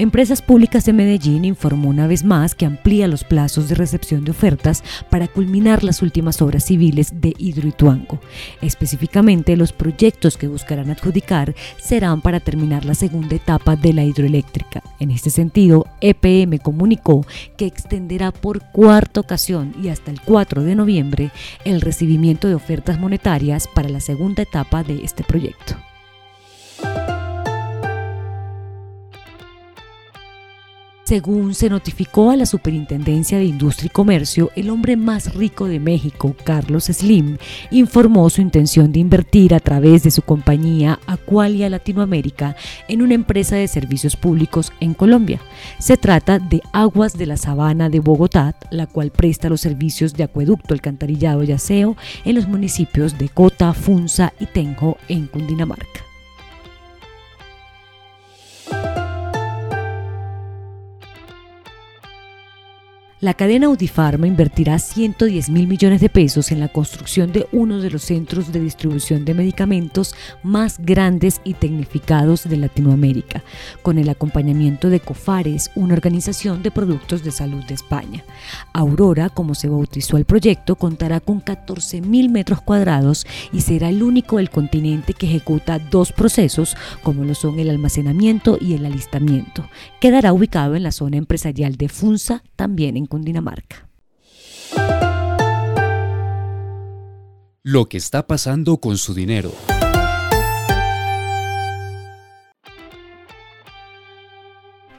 Empresas Públicas de Medellín informó una vez más que amplía los plazos de recepción de ofertas para culminar las últimas obras civiles de Hidroituango. Específicamente, los proyectos que buscarán adjudicar serán para terminar la segunda etapa de la hidroeléctrica. En este sentido, EPM comunicó que extenderá por cuarta ocasión y hasta el 4 de noviembre el recibimiento de ofertas monetarias para la segunda etapa de este proyecto. Según se notificó a la Superintendencia de Industria y Comercio, el hombre más rico de México, Carlos Slim, informó su intención de invertir a través de su compañía Aqualia Latinoamérica en una empresa de servicios públicos en Colombia. Se trata de Aguas de la Sabana de Bogotá, la cual presta los servicios de acueducto, alcantarillado y aseo en los municipios de Cota, Funza y Tenjo en Cundinamarca. La cadena Audifarma invertirá 110 mil millones de pesos en la construcción de uno de los centros de distribución de medicamentos más grandes y tecnificados de Latinoamérica, con el acompañamiento de Cofares, una organización de productos de salud de España. Aurora, como se bautizó el proyecto, contará con 14 mil metros cuadrados y será el único del continente que ejecuta dos procesos, como lo son el almacenamiento y el alistamiento. Quedará ubicado en la zona empresarial de Funza, también en Cundinamarca. Lo que está pasando con su dinero.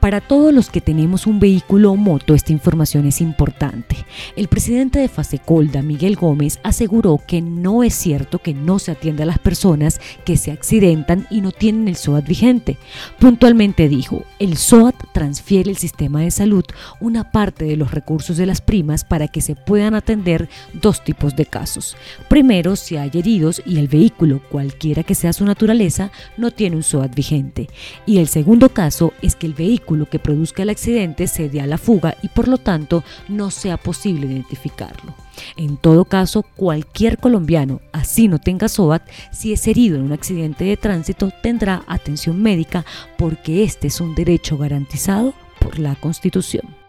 Para todos los que tenemos un vehículo o moto, esta información es importante. El presidente de Fasecolda, Miguel Gómez, aseguró que no es cierto que no se atienda a las personas que se accidentan y no tienen el SOAT vigente. Puntualmente dijo, el SOAT transfiere el sistema de salud una parte de los recursos de las primas para que se puedan atender dos tipos de casos. Primero, si hay heridos y el vehículo, cualquiera que sea su naturaleza, no tiene un SOAT vigente. Y el segundo caso es que el vehículo que produzca el accidente se dé a la fuga y por lo tanto no sea posible identificarlo. En todo caso, cualquier colombiano, así no tenga SOAT, si es herido en un accidente de tránsito, tendrá atención médica porque este es un derecho garantizado por la Constitución.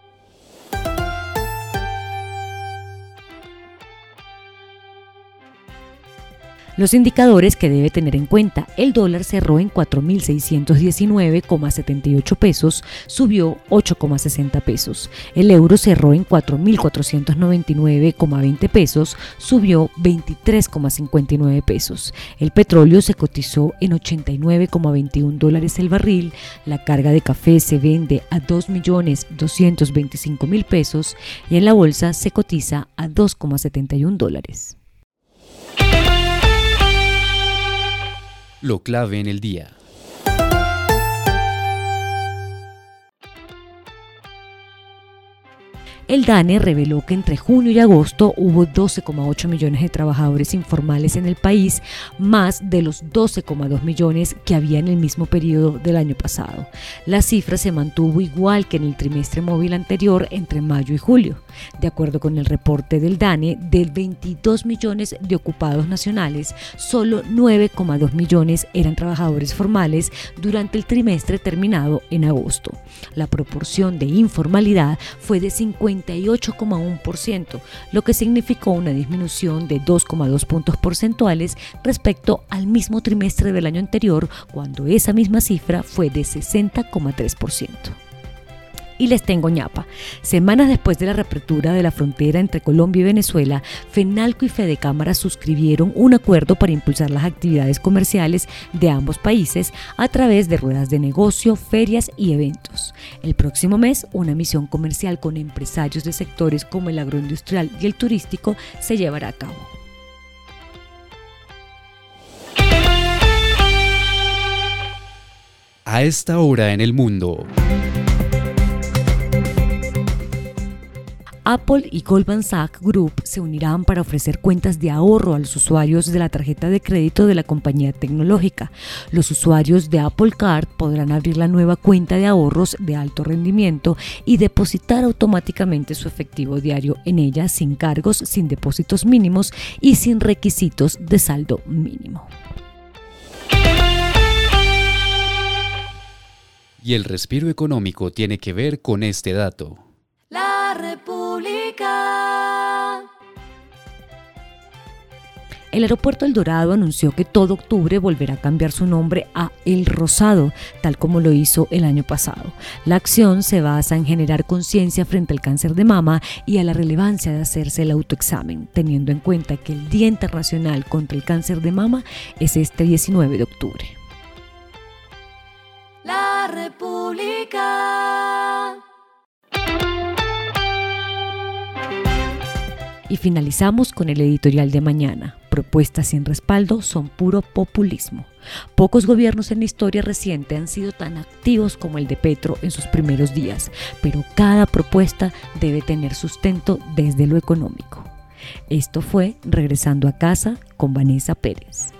Los indicadores que debe tener en cuenta, el dólar cerró en 4.619,78 pesos, subió 8,60 pesos. El euro cerró en 4.499,20 pesos, subió 23,59 pesos. El petróleo se cotizó en 89,21 dólares el barril. La carga de café se vende a 2.225.000 pesos y en la bolsa se cotiza a 2,71 dólares. Lo clave en el día. El DANE reveló que entre junio y agosto hubo 12,8 millones de trabajadores informales en el país, más de los 12,2 millones que había en el mismo periodo del año pasado. La cifra se mantuvo igual que en el trimestre móvil anterior entre mayo y julio. De acuerdo con el reporte del DANE, de 22 millones de ocupados nacionales, solo 9,2 millones eran trabajadores formales durante el trimestre terminado en agosto. La proporción de informalidad fue de 58,1%, lo que significó una disminución de 2,2 puntos porcentuales respecto al mismo trimestre del año anterior, cuando esa misma cifra fue de 60,3% y les tengo ñapa. Semanas después de la reapertura de la frontera entre Colombia y Venezuela, FENALCO y FEDECámara suscribieron un acuerdo para impulsar las actividades comerciales de ambos países a través de ruedas de negocio, ferias y eventos. El próximo mes, una misión comercial con empresarios de sectores como el agroindustrial y el turístico se llevará a cabo. A esta hora en el mundo. Apple y Goldman Sachs Group se unirán para ofrecer cuentas de ahorro a los usuarios de la tarjeta de crédito de la compañía tecnológica. Los usuarios de Apple Card podrán abrir la nueva cuenta de ahorros de alto rendimiento y depositar automáticamente su efectivo diario en ella sin cargos, sin depósitos mínimos y sin requisitos de saldo mínimo. Y el respiro económico tiene que ver con este dato. La El aeropuerto El Dorado anunció que todo octubre volverá a cambiar su nombre a El Rosado, tal como lo hizo el año pasado. La acción se basa en generar conciencia frente al cáncer de mama y a la relevancia de hacerse el autoexamen, teniendo en cuenta que el Día Internacional contra el Cáncer de Mama es este 19 de octubre. La República. Y finalizamos con el editorial de mañana. Propuestas sin respaldo son puro populismo. Pocos gobiernos en la historia reciente han sido tan activos como el de Petro en sus primeros días, pero cada propuesta debe tener sustento desde lo económico. Esto fue Regresando a casa con Vanessa Pérez.